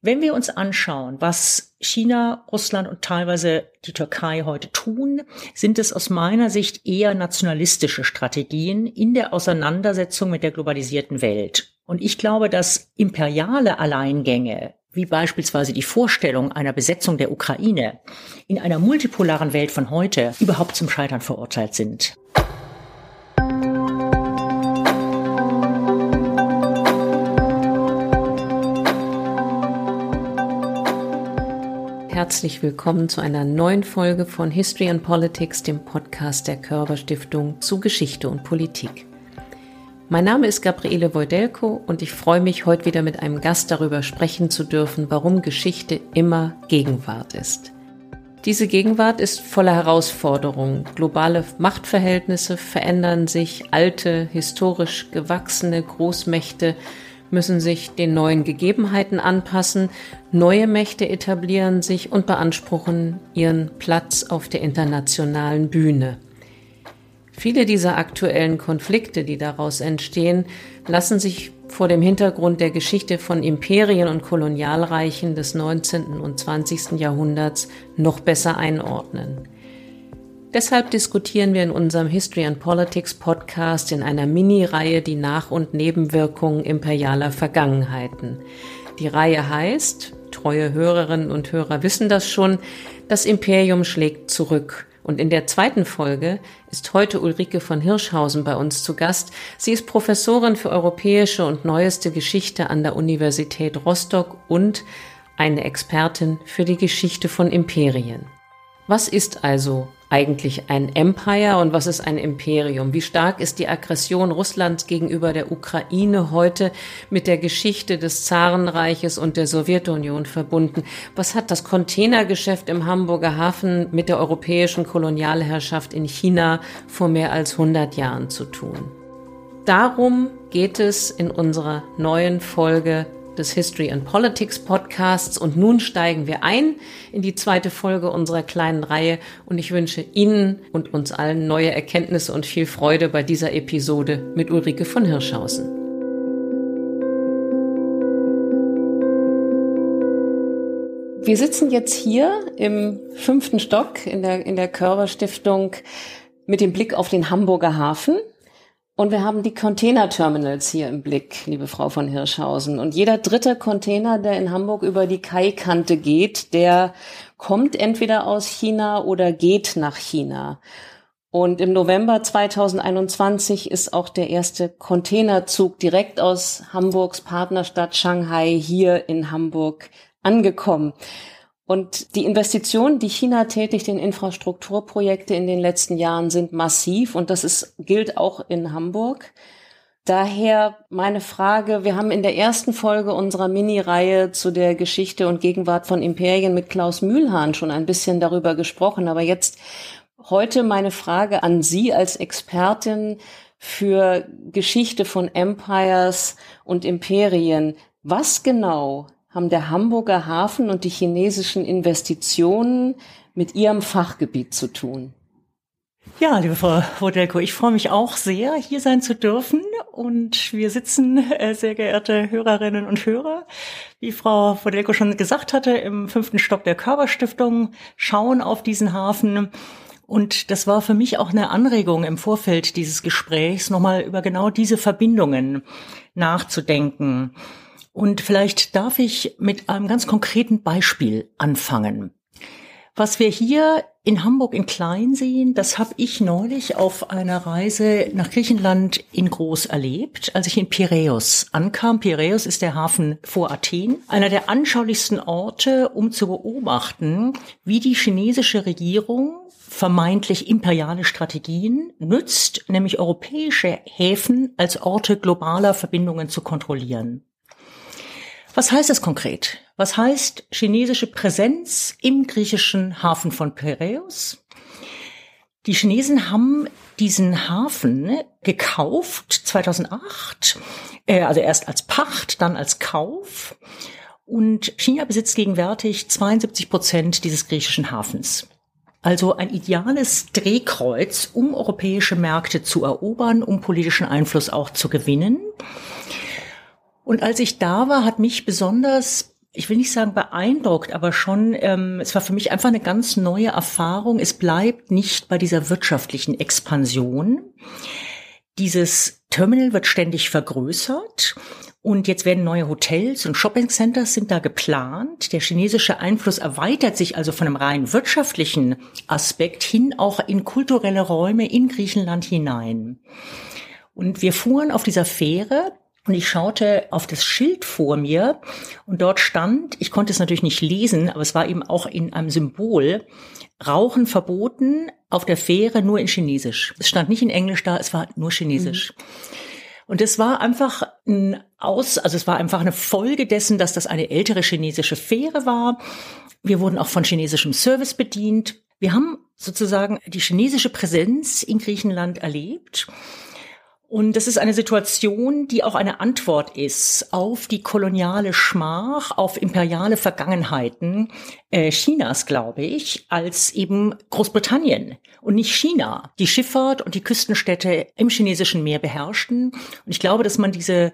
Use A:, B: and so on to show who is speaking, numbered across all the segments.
A: Wenn wir uns anschauen, was China, Russland und teilweise die Türkei heute tun, sind es aus meiner Sicht eher nationalistische Strategien in der Auseinandersetzung mit der globalisierten Welt. Und ich glaube, dass imperiale Alleingänge, wie beispielsweise die Vorstellung einer Besetzung der Ukraine, in einer multipolaren Welt von heute überhaupt zum Scheitern verurteilt sind.
B: Herzlich willkommen zu einer neuen Folge von History and Politics, dem Podcast der Körber Stiftung zu Geschichte und Politik. Mein Name ist Gabriele Wojdelko und ich freue mich, heute wieder mit einem Gast darüber sprechen zu dürfen, warum Geschichte immer Gegenwart ist. Diese Gegenwart ist voller Herausforderungen. Globale Machtverhältnisse verändern sich, alte, historisch gewachsene Großmächte müssen sich den neuen Gegebenheiten anpassen, neue Mächte etablieren sich und beanspruchen ihren Platz auf der internationalen Bühne. Viele dieser aktuellen Konflikte, die daraus entstehen, lassen sich vor dem Hintergrund der Geschichte von Imperien und Kolonialreichen des 19. und 20. Jahrhunderts noch besser einordnen. Deshalb diskutieren wir in unserem History and Politics Podcast in einer Mini-Reihe die Nach- und Nebenwirkungen imperialer Vergangenheiten. Die Reihe heißt, treue Hörerinnen und Hörer wissen das schon, das Imperium schlägt zurück. Und in der zweiten Folge ist heute Ulrike von Hirschhausen bei uns zu Gast. Sie ist Professorin für europäische und neueste Geschichte an der Universität Rostock und eine Expertin für die Geschichte von Imperien. Was ist also eigentlich ein Empire und was ist ein Imperium? Wie stark ist die Aggression Russlands gegenüber der Ukraine heute mit der Geschichte des Zarenreiches und der Sowjetunion verbunden? Was hat das Containergeschäft im Hamburger Hafen mit der europäischen Kolonialherrschaft in China vor mehr als 100 Jahren zu tun? Darum geht es in unserer neuen Folge des History and Politics Podcasts. Und nun steigen wir ein in die zweite Folge unserer kleinen Reihe und ich wünsche Ihnen und uns allen neue Erkenntnisse und viel Freude bei dieser Episode mit Ulrike von Hirschhausen. Wir sitzen jetzt hier im fünften Stock in der, in der Körperstiftung mit dem Blick auf den Hamburger Hafen. Und wir haben die Containerterminals hier im Blick, liebe Frau von Hirschhausen. Und jeder dritte Container, der in Hamburg über die Kaikante geht, der kommt entweder aus China oder geht nach China. Und im November 2021 ist auch der erste Containerzug direkt aus Hamburgs Partnerstadt Shanghai hier in Hamburg angekommen. Und die Investitionen, die China tätigt in Infrastrukturprojekte in den letzten Jahren sind massiv und das ist, gilt auch in Hamburg. Daher meine Frage, wir haben in der ersten Folge unserer Mini-Reihe zu der Geschichte und Gegenwart von Imperien mit Klaus Mühlhahn schon ein bisschen darüber gesprochen, aber jetzt heute meine Frage an Sie als Expertin für Geschichte von Empires und Imperien. Was genau haben der Hamburger Hafen und die chinesischen Investitionen mit Ihrem Fachgebiet zu tun?
A: Ja, liebe Frau Wodelko, ich freue mich auch sehr, hier sein zu dürfen. Und wir sitzen, äh, sehr geehrte Hörerinnen und Hörer, wie Frau Wodelko schon gesagt hatte, im fünften Stock der Körperstiftung, schauen auf diesen Hafen. Und das war für mich auch eine Anregung im Vorfeld dieses Gesprächs, nochmal über genau diese Verbindungen nachzudenken. Und vielleicht darf ich mit einem ganz konkreten Beispiel anfangen. Was wir hier in Hamburg in Klein sehen, das habe ich neulich auf einer Reise nach Griechenland in Groß erlebt, als ich in Piräus ankam. Piräus ist der Hafen vor Athen, einer der anschaulichsten Orte, um zu beobachten, wie die chinesische Regierung vermeintlich imperiale Strategien nützt, nämlich europäische Häfen als Orte globaler Verbindungen zu kontrollieren. Was heißt das konkret? Was heißt chinesische Präsenz im griechischen Hafen von Piräus? Die Chinesen haben diesen Hafen gekauft 2008, äh, also erst als Pacht, dann als Kauf. Und China besitzt gegenwärtig 72 Prozent dieses griechischen Hafens. Also ein ideales Drehkreuz, um europäische Märkte zu erobern, um politischen Einfluss auch zu gewinnen. Und als ich da war, hat mich besonders ich will nicht sagen beeindruckt, aber schon, ähm, es war für mich einfach eine ganz neue Erfahrung. Es bleibt nicht bei dieser wirtschaftlichen Expansion. Dieses Terminal wird ständig vergrößert. Und jetzt werden neue Hotels und Shoppingcenters sind da geplant. Der chinesische Einfluss erweitert sich also von einem rein wirtschaftlichen Aspekt hin auch in kulturelle Räume in Griechenland hinein. Und wir fuhren auf dieser Fähre und ich schaute auf das Schild vor mir und dort stand, ich konnte es natürlich nicht lesen, aber es war eben auch in einem Symbol, Rauchen verboten auf der Fähre nur in Chinesisch. Es stand nicht in Englisch da, es war nur Chinesisch. Mhm. Und es war einfach ein Aus, also es war einfach eine Folge dessen, dass das eine ältere chinesische Fähre war. Wir wurden auch von chinesischem Service bedient. Wir haben sozusagen die chinesische Präsenz in Griechenland erlebt. Und das ist eine Situation, die auch eine Antwort ist auf die koloniale Schmach, auf imperiale Vergangenheiten äh, Chinas, glaube ich, als eben Großbritannien und nicht China, die Schifffahrt und die Küstenstädte im chinesischen Meer beherrschten. Und ich glaube, dass man diese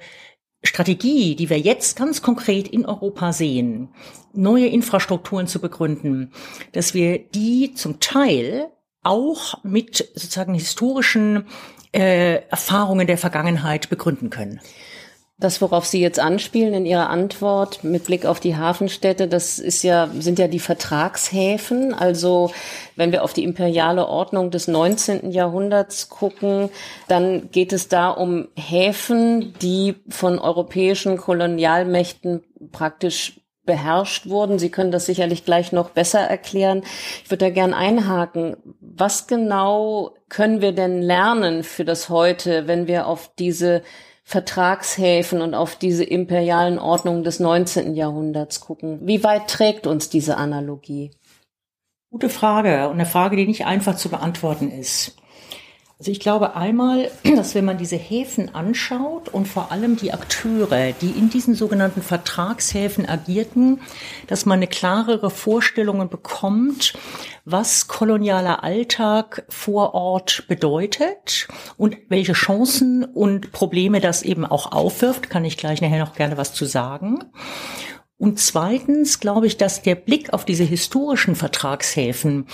A: Strategie, die wir jetzt ganz konkret in Europa sehen, neue Infrastrukturen zu begründen, dass wir die zum Teil auch mit sozusagen historischen äh, Erfahrungen der Vergangenheit begründen können.
B: Das, worauf Sie jetzt anspielen in Ihrer Antwort mit Blick auf die Hafenstädte, das ist ja, sind ja die Vertragshäfen. Also, wenn wir auf die imperiale Ordnung des 19. Jahrhunderts gucken, dann geht es da um Häfen, die von europäischen Kolonialmächten praktisch beherrscht wurden. Sie können das sicherlich gleich noch besser erklären. Ich würde da gern einhaken. Was genau können wir denn lernen für das heute, wenn wir auf diese Vertragshäfen und auf diese imperialen Ordnungen des 19. Jahrhunderts gucken? Wie weit trägt uns diese Analogie?
A: Gute Frage und eine Frage, die nicht einfach zu beantworten ist. Also ich glaube einmal, dass wenn man diese Häfen anschaut und vor allem die Akteure, die in diesen sogenannten Vertragshäfen agierten, dass man eine klarere Vorstellung bekommt, was kolonialer Alltag vor Ort bedeutet und welche Chancen und Probleme das eben auch aufwirft, kann ich gleich nachher noch gerne was zu sagen. Und zweitens glaube ich, dass der Blick auf diese historischen Vertragshäfen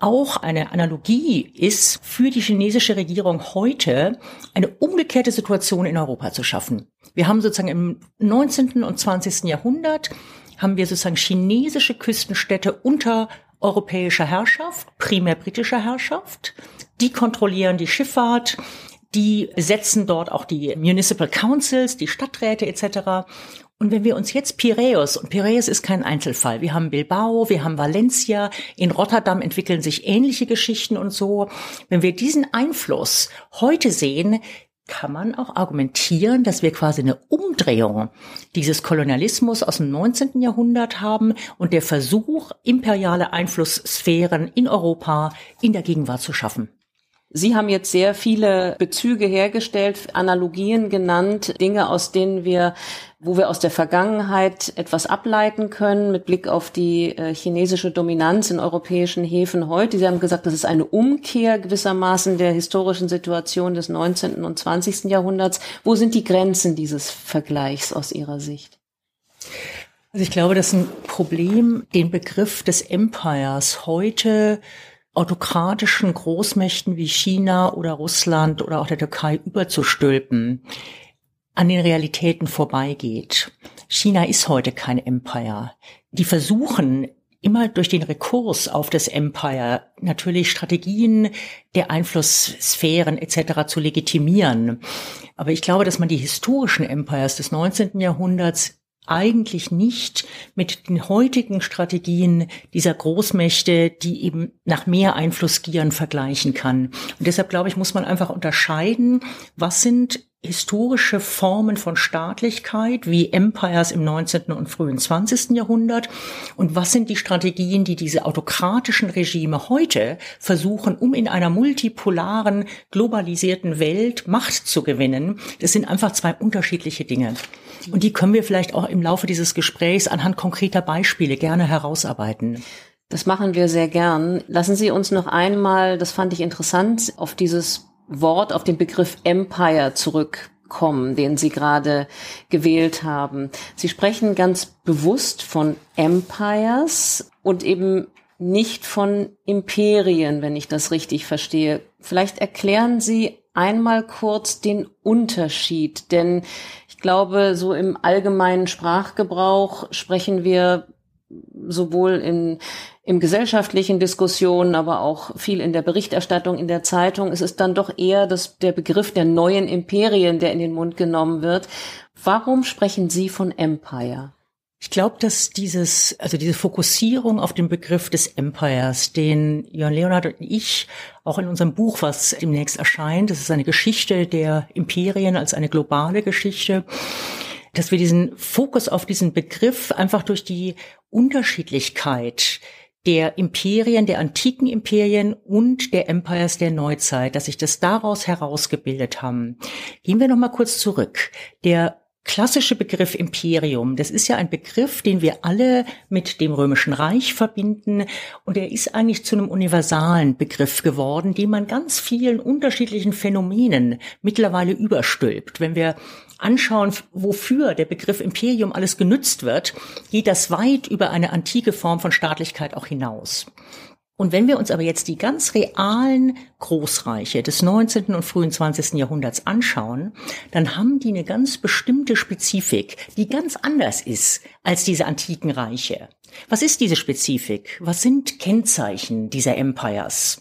A: auch eine Analogie ist, für die chinesische Regierung heute eine umgekehrte Situation in Europa zu schaffen. Wir haben sozusagen im 19. und 20. Jahrhundert haben wir sozusagen chinesische Küstenstädte unter europäischer Herrschaft, primär britischer Herrschaft. Die kontrollieren die Schifffahrt, die setzen dort auch die Municipal Councils, die Stadträte etc. Und wenn wir uns jetzt Piräus, und Piräus ist kein Einzelfall, wir haben Bilbao, wir haben Valencia, in Rotterdam entwickeln sich ähnliche Geschichten und so. Wenn wir diesen Einfluss heute sehen, kann man auch argumentieren, dass wir quasi eine Umdrehung dieses Kolonialismus aus dem 19. Jahrhundert haben und der Versuch, imperiale Einflusssphären in Europa in der Gegenwart zu schaffen.
B: Sie haben jetzt sehr viele Bezüge hergestellt, Analogien genannt, Dinge, aus denen wir, wo wir aus der Vergangenheit etwas ableiten können mit Blick auf die äh, chinesische Dominanz in europäischen Häfen heute. Sie haben gesagt, das ist eine Umkehr gewissermaßen der historischen Situation des 19. und 20. Jahrhunderts. Wo sind die Grenzen dieses Vergleichs aus Ihrer Sicht?
A: Also ich glaube, das ist ein Problem, den Begriff des Empires heute autokratischen Großmächten wie China oder Russland oder auch der Türkei überzustülpen, an den Realitäten vorbeigeht. China ist heute kein Empire. Die versuchen immer durch den Rekurs auf das Empire natürlich Strategien der Einflusssphären etc. zu legitimieren. Aber ich glaube, dass man die historischen Empires des 19. Jahrhunderts eigentlich nicht mit den heutigen Strategien dieser Großmächte, die eben nach mehr Einfluss gieren, vergleichen kann. Und deshalb glaube ich, muss man einfach unterscheiden, was sind historische Formen von Staatlichkeit wie Empires im 19. und frühen 20. Jahrhundert und was sind die Strategien, die diese autokratischen Regime heute versuchen, um in einer multipolaren, globalisierten Welt Macht zu gewinnen. Das sind einfach zwei unterschiedliche Dinge. Und die können wir vielleicht auch im Laufe dieses Gesprächs anhand konkreter Beispiele gerne herausarbeiten.
B: Das machen wir sehr gern. Lassen Sie uns noch einmal, das fand ich interessant, auf dieses Wort, auf den Begriff Empire zurückkommen. kommen, den Sie gerade gewählt haben. Sie sprechen ganz bewusst von Empires und eben nicht von Imperien, wenn ich das richtig verstehe. Vielleicht erklären Sie einmal kurz den Unterschied, denn ich glaube, so im allgemeinen Sprachgebrauch sprechen wir sowohl in, im gesellschaftlichen Diskussionen, aber auch viel in der Berichterstattung in der Zeitung. Es ist dann doch eher das, der Begriff der neuen Imperien, der in den Mund genommen wird. Warum sprechen Sie von Empire?
A: Ich glaube, dass dieses, also diese Fokussierung auf den Begriff des Empires, den Jörn Leonhard und ich auch in unserem Buch, was demnächst erscheint, das ist eine Geschichte der Imperien als eine globale Geschichte, dass wir diesen Fokus auf diesen Begriff einfach durch die Unterschiedlichkeit der Imperien, der antiken Imperien und der Empires der Neuzeit, dass sich das daraus herausgebildet haben. Gehen wir noch mal kurz zurück. Der klassische Begriff Imperium, das ist ja ein Begriff, den wir alle mit dem Römischen Reich verbinden und er ist eigentlich zu einem universalen Begriff geworden, den man ganz vielen unterschiedlichen Phänomenen mittlerweile überstülpt. Wenn wir anschauen, wofür der Begriff Imperium alles genützt wird, geht das weit über eine antike Form von Staatlichkeit auch hinaus. Und wenn wir uns aber jetzt die ganz realen Großreiche des 19. und frühen 20. Jahrhunderts anschauen, dann haben die eine ganz bestimmte Spezifik, die ganz anders ist als diese antiken Reiche. Was ist diese Spezifik? Was sind Kennzeichen dieser Empires?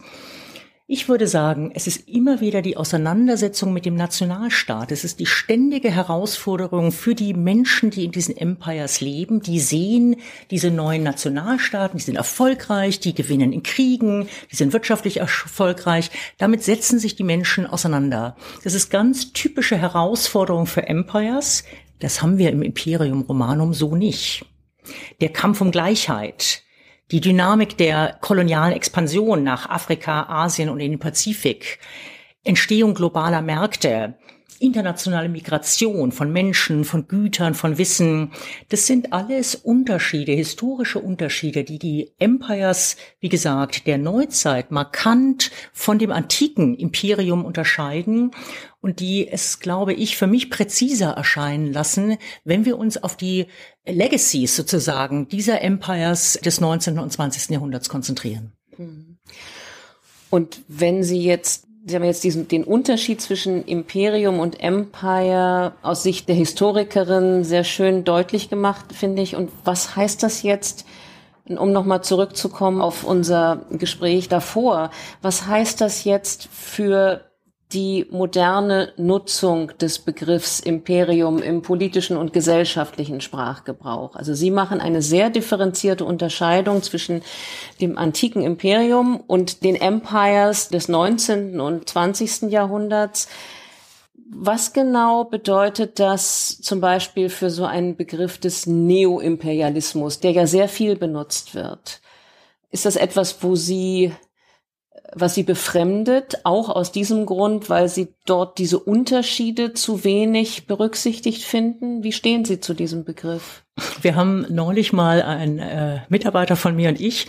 A: Ich würde sagen, es ist immer wieder die Auseinandersetzung mit dem Nationalstaat. Es ist die ständige Herausforderung für die Menschen, die in diesen Empires leben. Die sehen diese neuen Nationalstaaten, die sind erfolgreich, die gewinnen in Kriegen, die sind wirtschaftlich erfolgreich. Damit setzen sich die Menschen auseinander. Das ist ganz typische Herausforderung für Empires. Das haben wir im Imperium Romanum so nicht. Der Kampf um Gleichheit, die Dynamik der kolonialen Expansion nach Afrika, Asien und in den Pazifik, Entstehung globaler Märkte, internationale Migration von Menschen, von Gütern, von Wissen, das sind alles Unterschiede, historische Unterschiede, die die Empires, wie gesagt, der Neuzeit markant von dem antiken Imperium unterscheiden und die es, glaube ich, für mich präziser erscheinen lassen, wenn wir uns auf die Legacies sozusagen dieser Empires des 19. und 20. Jahrhunderts konzentrieren.
B: Und wenn Sie jetzt Sie haben jetzt diesen, den Unterschied zwischen Imperium und Empire aus Sicht der Historikerin sehr schön deutlich gemacht, finde ich. Und was heißt das jetzt, um nochmal zurückzukommen auf unser Gespräch davor? Was heißt das jetzt für die moderne Nutzung des Begriffs Imperium im politischen und gesellschaftlichen Sprachgebrauch. Also Sie machen eine sehr differenzierte Unterscheidung zwischen dem antiken Imperium und den Empires des 19. und 20. Jahrhunderts. Was genau bedeutet das zum Beispiel für so einen Begriff des Neoimperialismus, der ja sehr viel benutzt wird? Ist das etwas, wo Sie was sie befremdet, auch aus diesem Grund, weil sie dort diese Unterschiede zu wenig berücksichtigt finden. Wie stehen Sie zu diesem Begriff?
A: Wir haben neulich mal ein äh, Mitarbeiter von mir und ich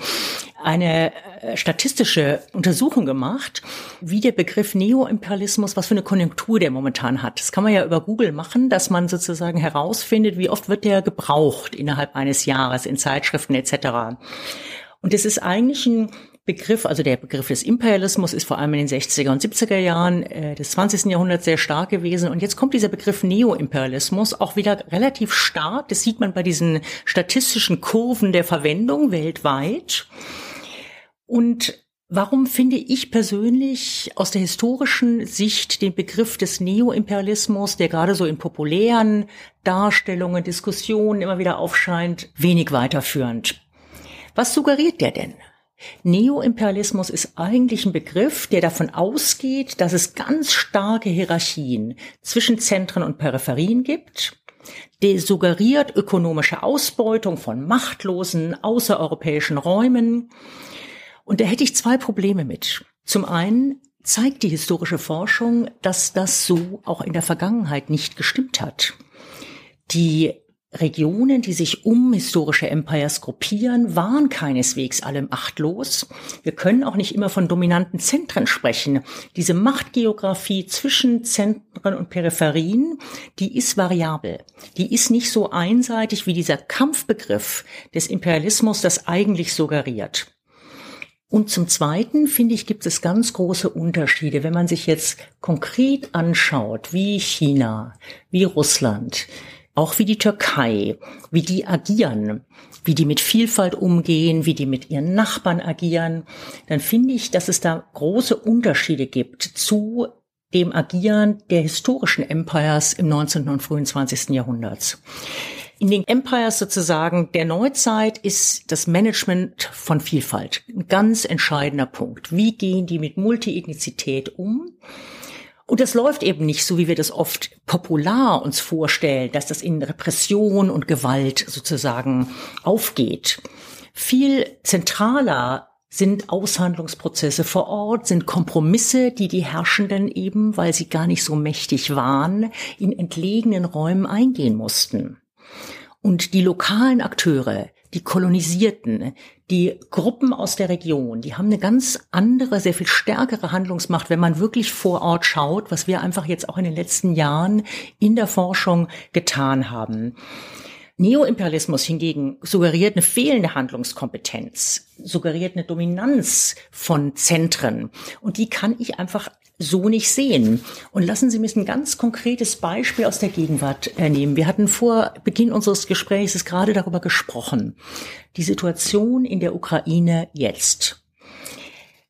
A: eine äh, statistische Untersuchung gemacht, wie der Begriff Neoimperialismus, was für eine Konjunktur der momentan hat. Das kann man ja über Google machen, dass man sozusagen herausfindet, wie oft wird der gebraucht innerhalb eines Jahres in Zeitschriften etc. Und es ist eigentlich ein Begriff, also der Begriff des Imperialismus ist vor allem in den 60er und 70er Jahren äh, des 20. Jahrhunderts sehr stark gewesen. Und jetzt kommt dieser Begriff Neoimperialismus auch wieder relativ stark. Das sieht man bei diesen statistischen Kurven der Verwendung weltweit. Und Warum finde ich persönlich aus der historischen Sicht den Begriff des Neoimperialismus, der gerade so in populären Darstellungen, Diskussionen immer wieder aufscheint, wenig weiterführend? Was suggeriert der denn? Neoimperialismus ist eigentlich ein Begriff, der davon ausgeht, dass es ganz starke Hierarchien zwischen Zentren und Peripherien gibt. Der suggeriert ökonomische Ausbeutung von machtlosen außereuropäischen Räumen. Und da hätte ich zwei Probleme mit. Zum einen zeigt die historische Forschung, dass das so auch in der Vergangenheit nicht gestimmt hat. Die Regionen, die sich um historische Empires gruppieren, waren keineswegs allem achtlos. Wir können auch nicht immer von dominanten Zentren sprechen. Diese Machtgeografie zwischen Zentren und Peripherien, die ist variabel. Die ist nicht so einseitig, wie dieser Kampfbegriff des Imperialismus das eigentlich suggeriert. Und zum Zweiten, finde ich, gibt es ganz große Unterschiede, wenn man sich jetzt konkret anschaut, wie China, wie Russland, auch wie die Türkei, wie die agieren, wie die mit Vielfalt umgehen, wie die mit ihren Nachbarn agieren, dann finde ich, dass es da große Unterschiede gibt zu dem Agieren der historischen Empires im 19. und frühen 20. Jahrhunderts. In den Empires sozusagen der Neuzeit ist das Management von Vielfalt ein ganz entscheidender Punkt. Wie gehen die mit Multiethnizität um? Und das läuft eben nicht so, wie wir das oft popular uns vorstellen, dass das in Repression und Gewalt sozusagen aufgeht. Viel zentraler sind Aushandlungsprozesse vor Ort, sind Kompromisse, die die Herrschenden eben, weil sie gar nicht so mächtig waren, in entlegenen Räumen eingehen mussten. Und die lokalen Akteure, die Kolonisierten, die Gruppen aus der Region, die haben eine ganz andere, sehr viel stärkere Handlungsmacht, wenn man wirklich vor Ort schaut, was wir einfach jetzt auch in den letzten Jahren in der Forschung getan haben. Neoimperialismus hingegen suggeriert eine fehlende Handlungskompetenz, suggeriert eine Dominanz von Zentren. Und die kann ich einfach so nicht sehen. Und lassen Sie mich ein ganz konkretes Beispiel aus der Gegenwart äh, nehmen. Wir hatten vor Beginn unseres Gesprächs gerade darüber gesprochen. Die Situation in der Ukraine jetzt.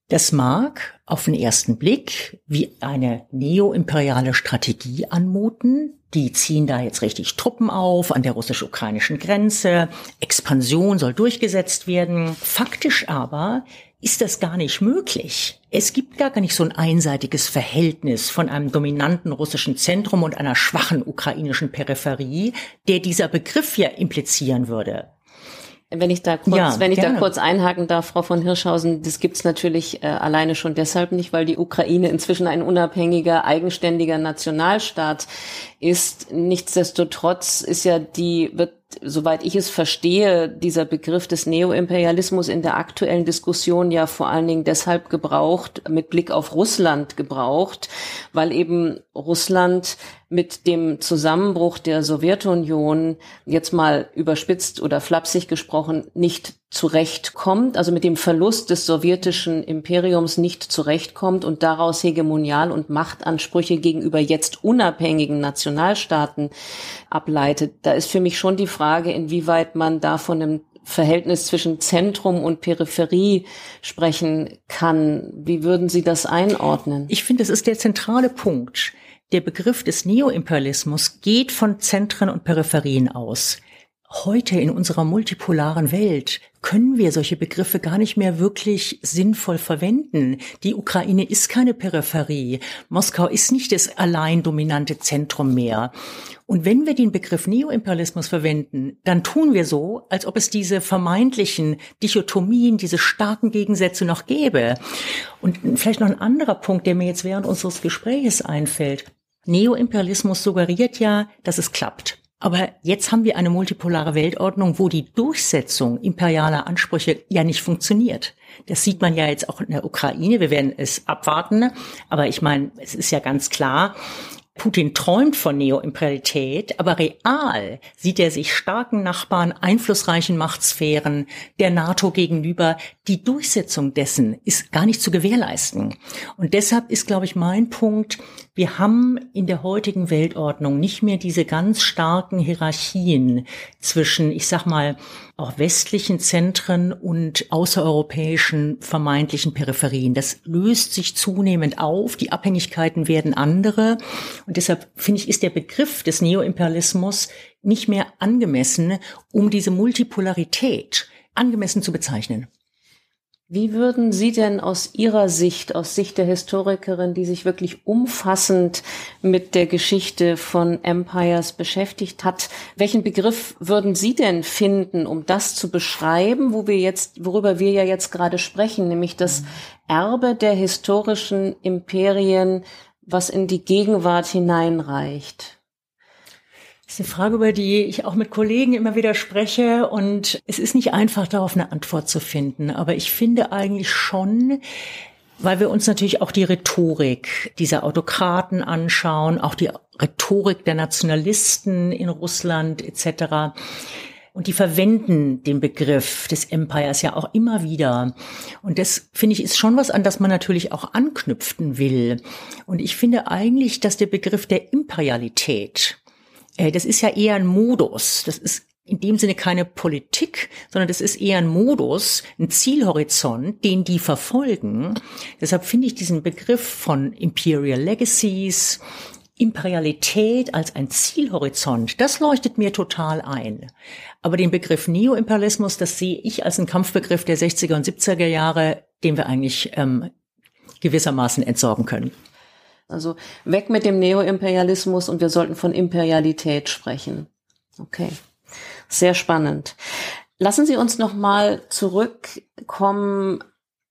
A: Das mag auf den ersten Blick wie eine neoimperiale Strategie anmuten. Die ziehen da jetzt richtig Truppen auf an der russisch-ukrainischen Grenze. Expansion soll durchgesetzt werden. Faktisch aber ist das gar nicht möglich. Es gibt gar nicht so ein einseitiges Verhältnis von einem dominanten russischen Zentrum und einer schwachen ukrainischen Peripherie, der dieser Begriff ja implizieren würde.
B: Wenn ich da kurz, ja, wenn ich gerne. da kurz einhaken darf, Frau von Hirschhausen, das gibt's natürlich äh, alleine schon deshalb nicht, weil die Ukraine inzwischen ein unabhängiger, eigenständiger Nationalstaat ist. Nichtsdestotrotz ist ja die, wird soweit ich es verstehe, dieser Begriff des Neoimperialismus in der aktuellen Diskussion ja vor allen Dingen deshalb gebraucht, mit Blick auf Russland gebraucht, weil eben Russland mit dem Zusammenbruch der Sowjetunion jetzt mal überspitzt oder flapsig gesprochen nicht zurechtkommt, also mit dem Verlust des sowjetischen Imperiums nicht zurechtkommt und daraus Hegemonial- und Machtansprüche gegenüber jetzt unabhängigen Nationalstaaten ableitet. Da ist für mich schon die Frage, inwieweit man da von einem Verhältnis zwischen Zentrum und Peripherie sprechen kann. Wie würden Sie das einordnen?
A: Ich finde, das ist der zentrale Punkt. Der Begriff des Neoimperialismus geht von Zentren und Peripherien aus. Heute in unserer multipolaren Welt können wir solche Begriffe gar nicht mehr wirklich sinnvoll verwenden. Die Ukraine ist keine Peripherie. Moskau ist nicht das allein dominante Zentrum mehr. Und wenn wir den Begriff Neoimperialismus verwenden, dann tun wir so, als ob es diese vermeintlichen Dichotomien, diese starken Gegensätze noch gäbe. Und vielleicht noch ein anderer Punkt, der mir jetzt während unseres Gespräches einfällt. Neoimperialismus suggeriert ja, dass es klappt. Aber jetzt haben wir eine multipolare Weltordnung, wo die Durchsetzung imperialer Ansprüche ja nicht funktioniert. Das sieht man ja jetzt auch in der Ukraine. Wir werden es abwarten. Aber ich meine, es ist ja ganz klar, Putin träumt von Neoimperialität, aber real sieht er sich starken Nachbarn, einflussreichen Machtsphären der NATO gegenüber. Die Durchsetzung dessen ist gar nicht zu gewährleisten. Und deshalb ist, glaube ich, mein Punkt, wir haben in der heutigen Weltordnung nicht mehr diese ganz starken Hierarchien zwischen, ich sag mal, auch westlichen Zentren und außereuropäischen vermeintlichen Peripherien. Das löst sich zunehmend auf, die Abhängigkeiten werden andere und deshalb finde ich, ist der Begriff des Neoimperialismus nicht mehr angemessen, um diese Multipolarität angemessen zu bezeichnen.
B: Wie würden Sie denn aus Ihrer Sicht, aus Sicht der Historikerin, die sich wirklich umfassend mit der Geschichte von Empires beschäftigt hat, welchen Begriff würden Sie denn finden, um das zu beschreiben, wo wir jetzt, worüber wir ja jetzt gerade sprechen, nämlich das Erbe der historischen Imperien, was in die Gegenwart hineinreicht?
A: Das ist eine Frage, über die ich auch mit Kollegen immer wieder spreche und es ist nicht einfach, darauf eine Antwort zu finden. Aber ich finde eigentlich schon, weil wir uns natürlich auch die Rhetorik dieser Autokraten anschauen, auch die Rhetorik der Nationalisten in Russland etc. Und die verwenden den Begriff des Empires ja auch immer wieder. Und das finde ich ist schon was, an das man natürlich auch anknüpfen will. Und ich finde eigentlich, dass der Begriff der Imperialität, das ist ja eher ein Modus. Das ist in dem Sinne keine Politik, sondern das ist eher ein Modus, ein Zielhorizont, den die verfolgen. Deshalb finde ich diesen Begriff von Imperial Legacies, Imperialität als ein Zielhorizont, das leuchtet mir total ein. Aber den Begriff Neoimperialismus, das sehe ich als einen Kampfbegriff der 60er und 70er Jahre, den wir eigentlich ähm, gewissermaßen entsorgen können.
B: Also weg mit dem Neoimperialismus und wir sollten von Imperialität sprechen. Okay, sehr spannend. Lassen Sie uns noch mal zurückkommen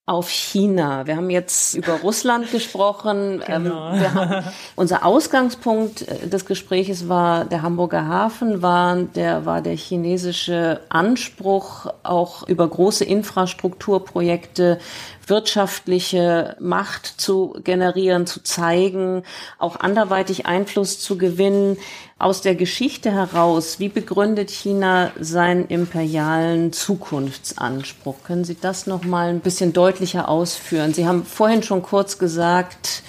B: auf China. Wir haben jetzt über Russland gesprochen. Ähm, genau. Ähm, haben, unser Ausgangspunkt äh, des Gespräches war der Hamburger Hafen, war der, war der chinesische Anspruch, auch über große Infrastrukturprojekte wirtschaftliche Macht zu generieren, zu zeigen, auch anderweitig Einfluss zu gewinnen. Aus der Geschichte heraus, wie begründet China seinen imperialen Zukunftsanspruch? Können Sie das noch mal ein bisschen deutlicher ausführen? Sie haben vorhin schon kurz gesagt,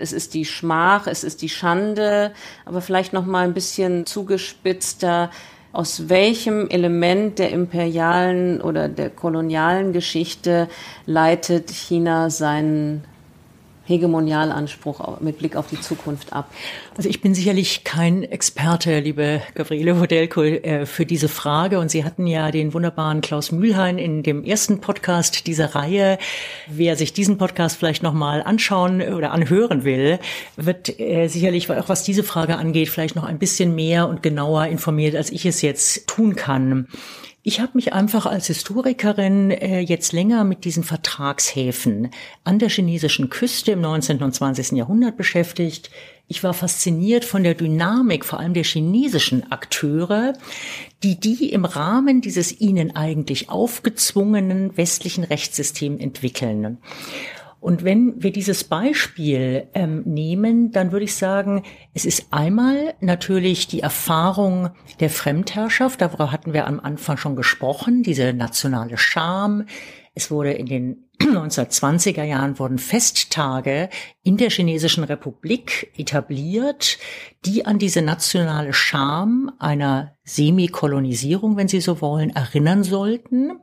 B: es ist die Schmach, es ist die Schande, aber vielleicht noch mal ein bisschen zugespitzter aus welchem Element der imperialen oder der kolonialen Geschichte leitet China seinen Hegemonialanspruch mit Blick auf die Zukunft ab?
A: Also ich bin sicherlich kein Experte, liebe Gabriele Wodelko, äh, für diese Frage. Und Sie hatten ja den wunderbaren Klaus Mühlhein in dem ersten Podcast dieser Reihe. Wer sich diesen Podcast vielleicht nochmal anschauen oder anhören will, wird äh, sicherlich, auch was diese Frage angeht, vielleicht noch ein bisschen mehr und genauer informiert, als ich es jetzt tun kann. Ich habe mich einfach als Historikerin äh, jetzt länger mit diesen Vertragshäfen an der chinesischen Küste im 19. und 20. Jahrhundert beschäftigt. Ich war fasziniert von der Dynamik, vor allem der chinesischen Akteure, die die im Rahmen dieses ihnen eigentlich aufgezwungenen westlichen Rechtssystems entwickeln. Und wenn wir dieses Beispiel ähm, nehmen, dann würde ich sagen, es ist einmal natürlich die Erfahrung der Fremdherrschaft, darüber hatten wir am Anfang schon gesprochen, diese nationale Scham. Es wurde in den 1920er Jahren wurden Festtage in der chinesischen Republik etabliert, die an diese nationale Scham einer Semikolonisierung, wenn Sie so wollen, erinnern sollten.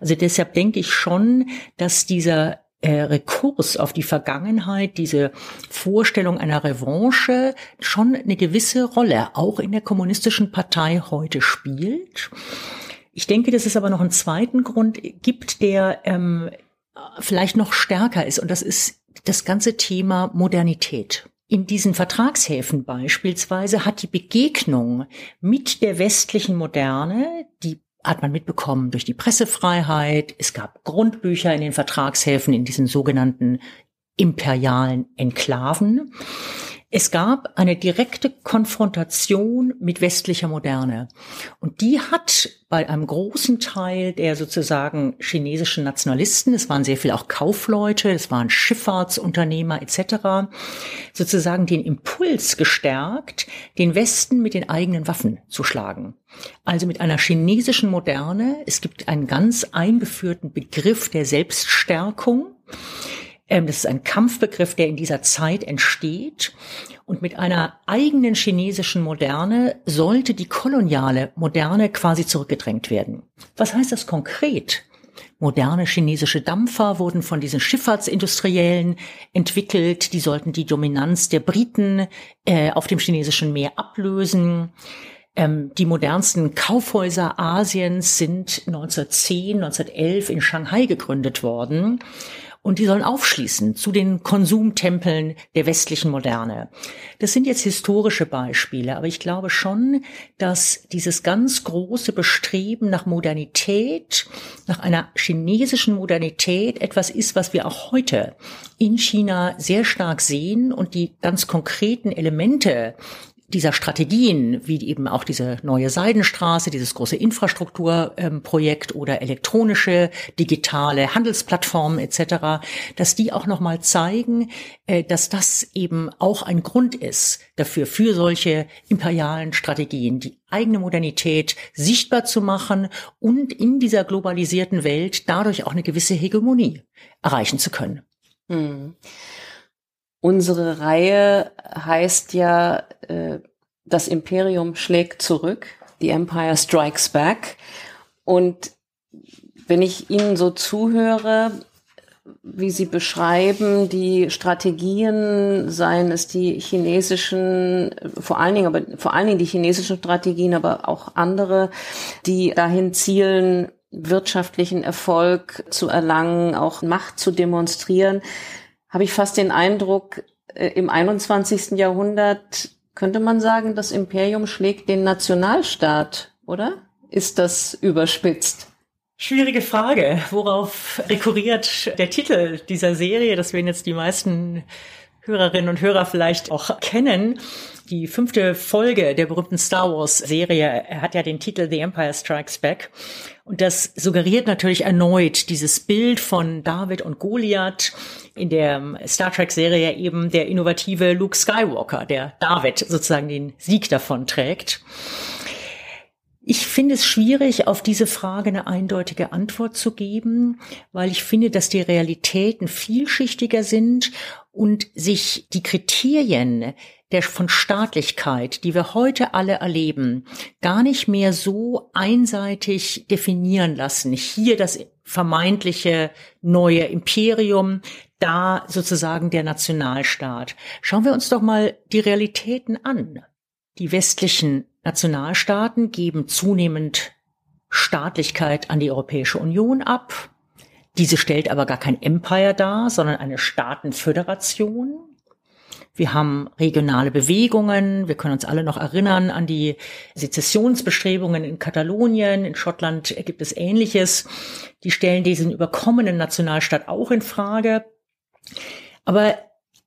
A: Also deshalb denke ich schon, dass dieser äh, Rekurs auf die Vergangenheit, diese Vorstellung einer Revanche schon eine gewisse Rolle auch in der kommunistischen Partei heute spielt. Ich denke, dass es aber noch einen zweiten Grund gibt, der ähm, vielleicht noch stärker ist, und das ist das ganze Thema Modernität. In diesen Vertragshäfen beispielsweise hat die Begegnung mit der westlichen Moderne, die hat man mitbekommen durch die Pressefreiheit. Es gab Grundbücher in den Vertragshäfen, in diesen sogenannten imperialen Enklaven. Es gab eine direkte Konfrontation mit westlicher Moderne. Und die hat bei einem großen Teil der sozusagen chinesischen Nationalisten, es waren sehr viel auch Kaufleute, es waren Schifffahrtsunternehmer etc., sozusagen den Impuls gestärkt, den Westen mit den eigenen Waffen zu schlagen. Also mit einer chinesischen Moderne. Es gibt einen ganz eingeführten Begriff der Selbststärkung das ist ein Kampfbegriff, der in dieser Zeit entsteht. Und mit einer eigenen chinesischen Moderne sollte die koloniale Moderne quasi zurückgedrängt werden. Was heißt das konkret? Moderne chinesische Dampfer wurden von diesen Schifffahrtsindustriellen entwickelt. Die sollten die Dominanz der Briten äh, auf dem chinesischen Meer ablösen. Ähm, die modernsten Kaufhäuser Asiens sind 1910, 1911 in Shanghai gegründet worden. Und die sollen aufschließen zu den Konsumtempeln der westlichen Moderne. Das sind jetzt historische Beispiele, aber ich glaube schon, dass dieses ganz große Bestreben nach Modernität, nach einer chinesischen Modernität etwas ist, was wir auch heute in China sehr stark sehen und die ganz konkreten Elemente dieser Strategien, wie eben auch diese neue Seidenstraße, dieses große Infrastrukturprojekt ähm, oder elektronische, digitale Handelsplattformen etc., dass die auch nochmal zeigen, äh, dass das eben auch ein Grund ist dafür, für solche imperialen Strategien, die eigene Modernität sichtbar zu machen und in dieser globalisierten Welt dadurch auch eine gewisse Hegemonie erreichen zu können. Hm.
B: Unsere Reihe heißt ja, äh, das Imperium schlägt zurück, The Empire Strikes Back. Und wenn ich Ihnen so zuhöre, wie Sie beschreiben, die Strategien, seien es die chinesischen, vor allen Dingen, aber vor allen Dingen die chinesischen Strategien, aber auch andere, die dahin zielen, wirtschaftlichen Erfolg zu erlangen, auch Macht zu demonstrieren habe ich fast den Eindruck, äh, im 21. Jahrhundert könnte man sagen, das Imperium schlägt den Nationalstaat, oder? Ist das überspitzt?
A: Schwierige Frage. Worauf rekurriert der Titel dieser Serie? Das werden jetzt die meisten Hörerinnen und Hörer vielleicht auch kennen. Die fünfte Folge der berühmten Star Wars Serie hat ja den Titel The Empire Strikes Back. Und das suggeriert natürlich erneut dieses Bild von David und Goliath in der Star Trek Serie eben der innovative Luke Skywalker, der David sozusagen den Sieg davon trägt. Ich finde es schwierig, auf diese Frage eine eindeutige Antwort zu geben, weil ich finde, dass die Realitäten vielschichtiger sind und sich die Kriterien der von Staatlichkeit, die wir heute alle erleben, gar nicht mehr so einseitig definieren lassen. Hier das vermeintliche neue Imperium, da sozusagen der Nationalstaat. Schauen wir uns doch mal die Realitäten an. Die westlichen Nationalstaaten geben zunehmend Staatlichkeit an die Europäische Union ab. Diese stellt aber gar kein Empire dar, sondern eine Staatenföderation. Wir haben regionale Bewegungen. Wir können uns alle noch erinnern an die Sezessionsbestrebungen in Katalonien. In Schottland gibt es Ähnliches. Die stellen diesen überkommenen Nationalstaat auch in Frage. Aber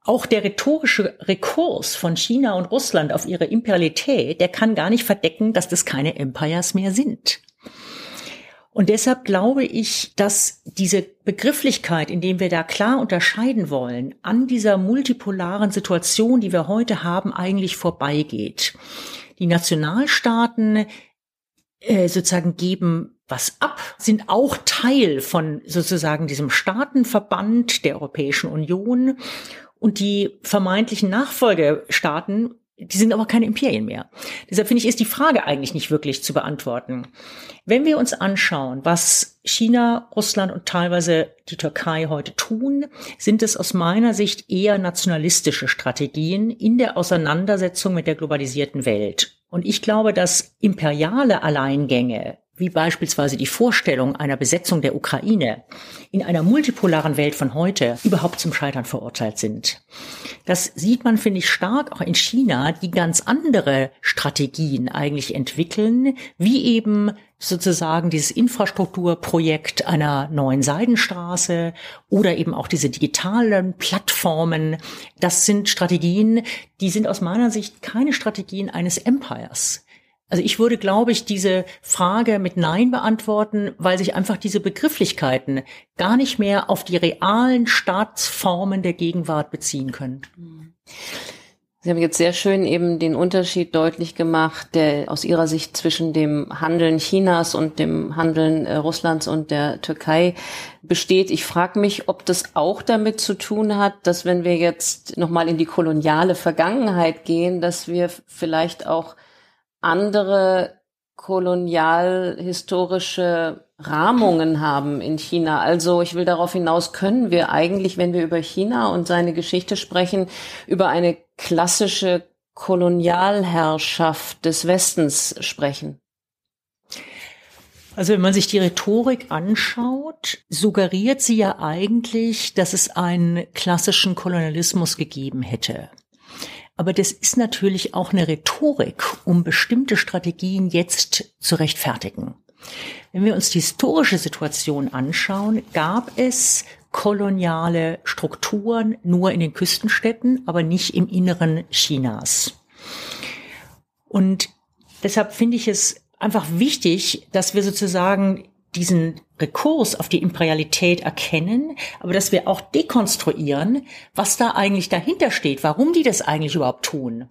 A: auch der rhetorische Rekurs von China und Russland auf ihre Imperialität, der kann gar nicht verdecken, dass das keine Empires mehr sind. Und deshalb glaube ich, dass diese Begrifflichkeit, indem wir da klar unterscheiden wollen, an dieser multipolaren Situation, die wir heute haben, eigentlich vorbeigeht. Die Nationalstaaten äh, sozusagen geben was ab, sind auch Teil von sozusagen diesem Staatenverband der Europäischen Union und die vermeintlichen Nachfolgestaaten, die sind aber keine Imperien mehr. Deshalb finde ich, ist die Frage eigentlich nicht wirklich zu beantworten. Wenn wir uns anschauen, was China, Russland und teilweise die Türkei heute tun, sind es aus meiner Sicht eher nationalistische Strategien in der Auseinandersetzung mit der globalisierten Welt. Und ich glaube, dass imperiale Alleingänge wie beispielsweise die Vorstellung einer Besetzung der Ukraine in einer multipolaren Welt von heute überhaupt zum Scheitern verurteilt sind. Das sieht man, finde ich, stark auch in China, die ganz andere Strategien eigentlich entwickeln, wie eben sozusagen dieses Infrastrukturprojekt einer neuen Seidenstraße oder eben auch diese digitalen Plattformen. Das sind Strategien, die sind aus meiner Sicht keine Strategien eines Empires. Also ich würde, glaube ich, diese Frage mit Nein beantworten, weil sich einfach diese Begrifflichkeiten gar nicht mehr auf die realen Staatsformen der Gegenwart beziehen können.
B: Sie haben jetzt sehr schön eben den Unterschied deutlich gemacht, der aus Ihrer Sicht zwischen dem Handeln Chinas und dem Handeln äh, Russlands und der Türkei besteht. Ich frage mich, ob das auch damit zu tun hat, dass wenn wir jetzt nochmal in die koloniale Vergangenheit gehen, dass wir vielleicht auch andere kolonialhistorische Rahmungen haben in China. Also ich will darauf hinaus, können wir eigentlich, wenn wir über China und seine Geschichte sprechen, über eine klassische Kolonialherrschaft des Westens sprechen?
A: Also wenn man sich die Rhetorik anschaut, suggeriert sie ja eigentlich, dass es einen klassischen Kolonialismus gegeben hätte. Aber das ist natürlich auch eine Rhetorik, um bestimmte Strategien jetzt zu rechtfertigen. Wenn wir uns die historische Situation anschauen, gab es koloniale Strukturen nur in den Küstenstädten, aber nicht im Inneren Chinas. Und deshalb finde ich es einfach wichtig, dass wir sozusagen diesen Rekurs auf die Imperialität erkennen, aber dass wir auch dekonstruieren, was da eigentlich dahinter steht, warum die das eigentlich überhaupt tun.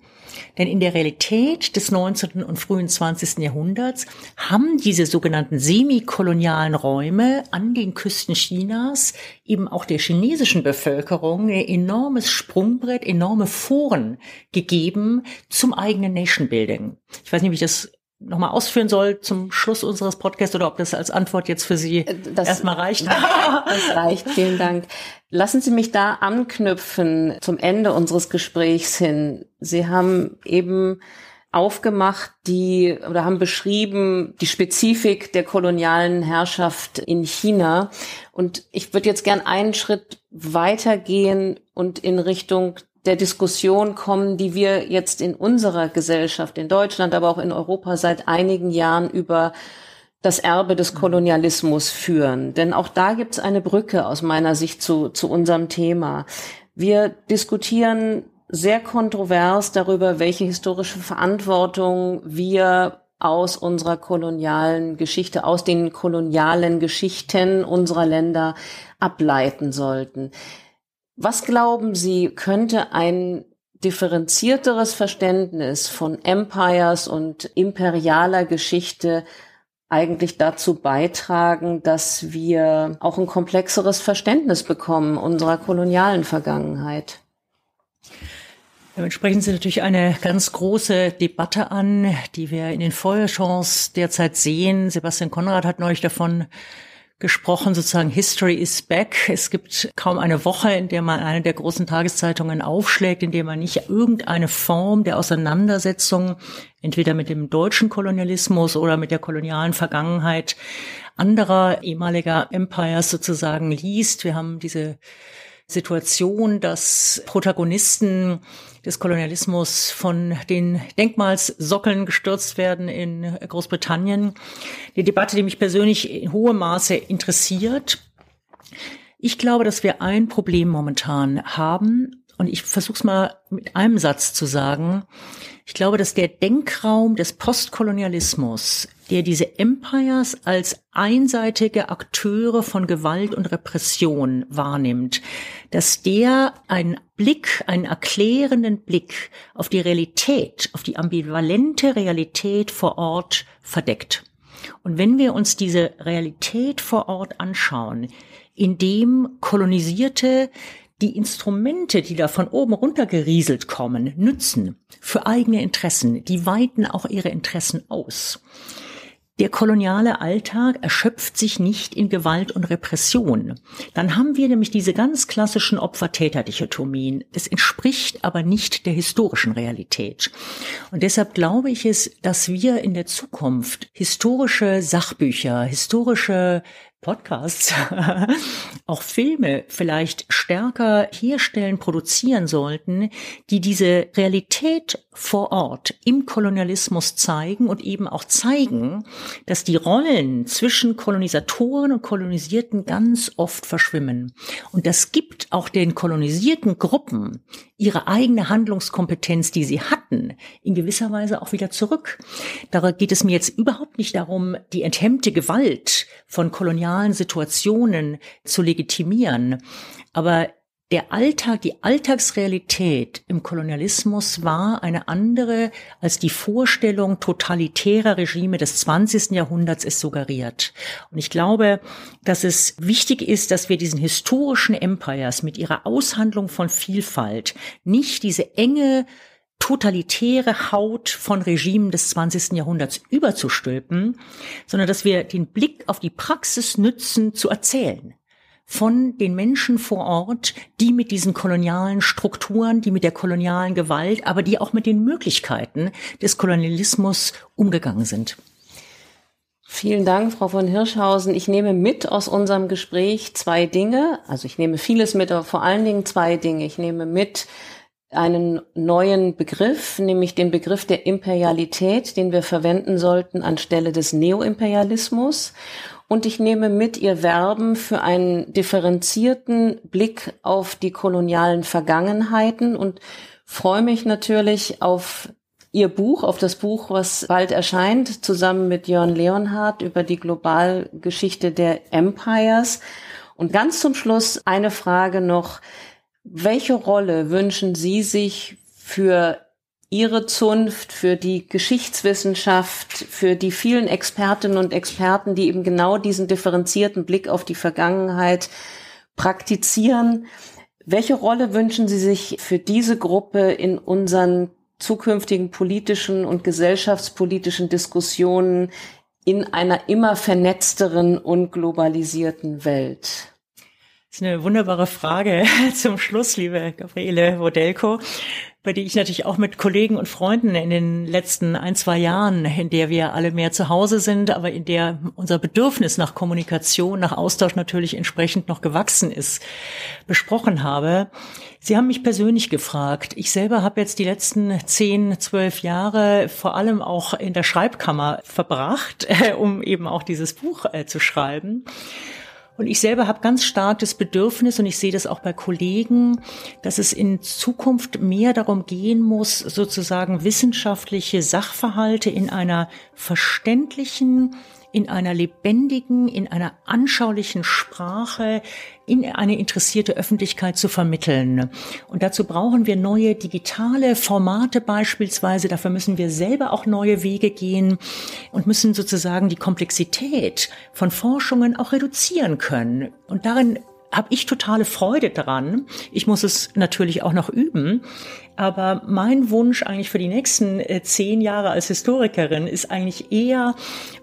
A: Denn in der Realität des 19. und frühen 20. Jahrhunderts haben diese sogenannten semikolonialen Räume an den Küsten Chinas eben auch der chinesischen Bevölkerung ein enormes Sprungbrett, enorme Foren gegeben zum eigenen Nation Building. Ich weiß nicht, wie ich das nochmal ausführen soll zum Schluss unseres Podcasts oder ob das als Antwort jetzt für Sie äh, das, erstmal reicht.
B: Das reicht, vielen Dank. Lassen Sie mich da anknüpfen zum Ende unseres Gesprächs hin. Sie haben eben aufgemacht, die oder haben beschrieben die Spezifik der kolonialen Herrschaft in China. Und ich würde jetzt gern einen Schritt weitergehen und in Richtung der Diskussion kommen, die wir jetzt in unserer Gesellschaft, in Deutschland, aber auch in Europa seit einigen Jahren über das Erbe des Kolonialismus führen. Denn auch da gibt es eine Brücke aus meiner Sicht zu, zu unserem Thema. Wir diskutieren sehr kontrovers darüber, welche historische Verantwortung wir aus unserer kolonialen Geschichte, aus den kolonialen Geschichten unserer Länder ableiten sollten. Was glauben Sie, könnte ein differenzierteres Verständnis von Empires und imperialer Geschichte eigentlich dazu beitragen, dass wir auch ein komplexeres Verständnis bekommen unserer kolonialen Vergangenheit?
A: Damit sprechen Sie natürlich eine ganz große Debatte an, die wir in den Feuerchance derzeit sehen. Sebastian Konrad hat neulich davon gesprochen, sozusagen History is back. Es gibt kaum eine Woche, in der man eine der großen Tageszeitungen aufschlägt, in der man nicht irgendeine Form der Auseinandersetzung entweder mit dem deutschen Kolonialismus oder mit der kolonialen Vergangenheit anderer ehemaliger Empires sozusagen liest. Wir haben diese Situation, dass Protagonisten des Kolonialismus von den Denkmalssockeln gestürzt werden in Großbritannien. Die Debatte, die mich persönlich in hohem Maße interessiert. Ich glaube, dass wir ein Problem momentan haben und ich versuche es mal mit einem Satz zu sagen. Ich glaube, dass der Denkraum des Postkolonialismus, der diese Empires als einseitige Akteure von Gewalt und Repression wahrnimmt, dass der einen Blick, einen erklärenden Blick auf die Realität, auf die ambivalente Realität vor Ort verdeckt. Und wenn wir uns diese Realität vor Ort anschauen, in dem Kolonisierte die Instrumente, die da von oben runtergerieselt kommen, nützen für eigene Interessen, die weiten auch ihre Interessen aus. Der koloniale Alltag erschöpft sich nicht in Gewalt und Repression. Dann haben wir nämlich diese ganz klassischen Opfer-Täter-Dichotomien. Es entspricht aber nicht der historischen Realität. Und deshalb glaube ich es, dass wir in der Zukunft historische Sachbücher, historische Podcasts, auch Filme vielleicht stärker herstellen, produzieren sollten, die diese Realität vor Ort im Kolonialismus zeigen und eben auch zeigen, dass die Rollen zwischen Kolonisatoren und Kolonisierten ganz oft verschwimmen. Und das gibt auch den kolonisierten Gruppen ihre eigene Handlungskompetenz, die sie hatten, in gewisser Weise auch wieder zurück. Da geht es mir jetzt überhaupt nicht darum, die enthemmte Gewalt von kolonialen Situationen zu legitimieren. Aber der Alltag, die Alltagsrealität im Kolonialismus war eine andere, als die Vorstellung totalitärer Regime des 20. Jahrhunderts es suggeriert. Und ich glaube, dass es wichtig ist, dass wir diesen historischen Empires mit ihrer Aushandlung von Vielfalt nicht diese enge totalitäre Haut von Regimen des 20. Jahrhunderts überzustülpen, sondern dass wir den Blick auf die Praxis nützen, zu erzählen von den Menschen vor Ort, die mit diesen kolonialen Strukturen, die mit der kolonialen Gewalt, aber die auch mit den Möglichkeiten des Kolonialismus umgegangen sind.
B: Vielen Dank, Frau von Hirschhausen. Ich nehme mit aus unserem Gespräch zwei Dinge. Also ich nehme vieles mit, aber vor allen Dingen zwei Dinge. Ich nehme mit einen neuen Begriff, nämlich den Begriff der Imperialität, den wir verwenden sollten anstelle des Neoimperialismus. Und ich nehme mit ihr Werben für einen differenzierten Blick auf die kolonialen Vergangenheiten und freue mich natürlich auf Ihr Buch, auf das Buch, was bald erscheint, zusammen mit Jörn Leonhardt über die Globalgeschichte der Empires. Und ganz zum Schluss eine Frage noch. Welche Rolle wünschen Sie sich für Ihre Zunft, für die Geschichtswissenschaft, für die vielen Expertinnen und Experten, die eben genau diesen differenzierten Blick auf die Vergangenheit praktizieren? Welche Rolle wünschen Sie sich für diese Gruppe in unseren zukünftigen politischen und gesellschaftspolitischen Diskussionen in einer immer vernetzteren und globalisierten Welt?
A: Das ist eine wunderbare Frage zum Schluss, liebe Gabriele Wodelko, bei die ich natürlich auch mit Kollegen und Freunden in den letzten ein, zwei Jahren, in der wir alle mehr zu Hause sind, aber in der unser Bedürfnis nach Kommunikation, nach Austausch natürlich entsprechend noch gewachsen ist, besprochen habe. Sie haben mich persönlich gefragt. Ich selber habe jetzt die letzten zehn, zwölf Jahre vor allem auch in der Schreibkammer verbracht, um eben auch dieses Buch äh, zu schreiben. Und ich selber habe ganz stark das Bedürfnis, und ich sehe das auch bei Kollegen, dass es in Zukunft mehr darum gehen muss, sozusagen wissenschaftliche Sachverhalte in einer verständlichen, in einer lebendigen, in einer anschaulichen Sprache in eine interessierte Öffentlichkeit zu vermitteln. Und dazu brauchen wir neue digitale Formate beispielsweise. Dafür müssen wir selber auch neue Wege gehen und müssen sozusagen die Komplexität von Forschungen auch reduzieren können. Und darin habe ich totale Freude daran. Ich muss es natürlich auch noch üben. Aber mein Wunsch eigentlich für die nächsten äh, zehn Jahre als Historikerin ist eigentlich eher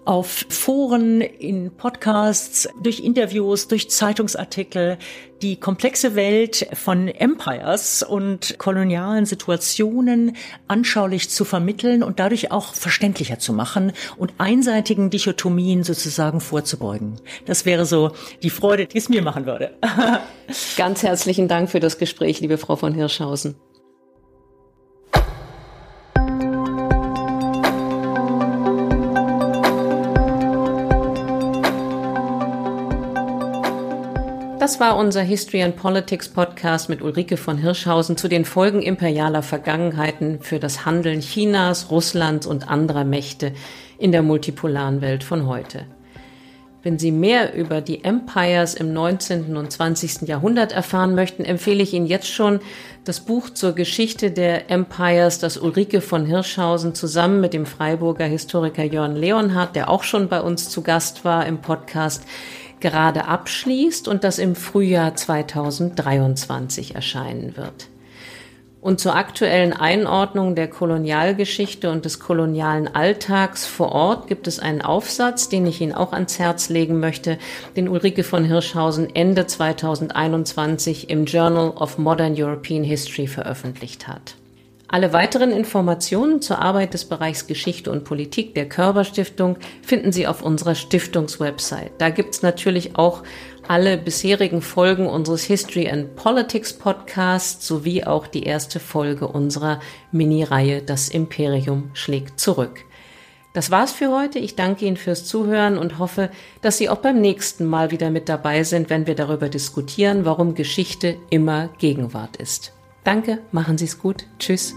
A: auf Foren, in Podcasts, durch Interviews, durch Zeitungsartikel die komplexe Welt von Empires und kolonialen Situationen anschaulich zu vermitteln und dadurch auch verständlicher zu machen und einseitigen Dichotomien sozusagen vorzubeugen. Das wäre so die Freude, die es mir machen würde.
B: Ganz herzlichen Dank für das Gespräch, liebe Frau von Hirschhausen. Das war unser History and Politics Podcast mit Ulrike von Hirschhausen zu den Folgen imperialer Vergangenheiten für das Handeln Chinas, Russlands und anderer Mächte in der multipolaren Welt von heute. Wenn Sie mehr über die Empires im 19. und 20. Jahrhundert erfahren möchten, empfehle ich Ihnen jetzt schon das Buch zur Geschichte der Empires, das Ulrike von Hirschhausen zusammen mit dem Freiburger Historiker Jörn Leonhardt, der auch schon bei uns zu Gast war im Podcast, gerade abschließt und das im Frühjahr 2023 erscheinen wird. Und zur aktuellen Einordnung der Kolonialgeschichte und des kolonialen Alltags vor Ort gibt es einen Aufsatz, den ich Ihnen auch ans Herz legen möchte, den Ulrike von Hirschhausen Ende 2021 im Journal of Modern European History veröffentlicht hat. Alle weiteren Informationen zur Arbeit des Bereichs Geschichte und Politik der Körber Stiftung finden Sie auf unserer Stiftungswebsite. Da gibt's natürlich auch alle bisherigen Folgen unseres History and Politics Podcasts sowie auch die erste Folge unserer Mini-Reihe Das Imperium schlägt zurück. Das war's für heute. Ich danke Ihnen fürs Zuhören und hoffe, dass Sie auch beim nächsten Mal wieder mit dabei sind, wenn wir darüber diskutieren, warum Geschichte immer Gegenwart ist. Danke, machen Sie es gut. Tschüss.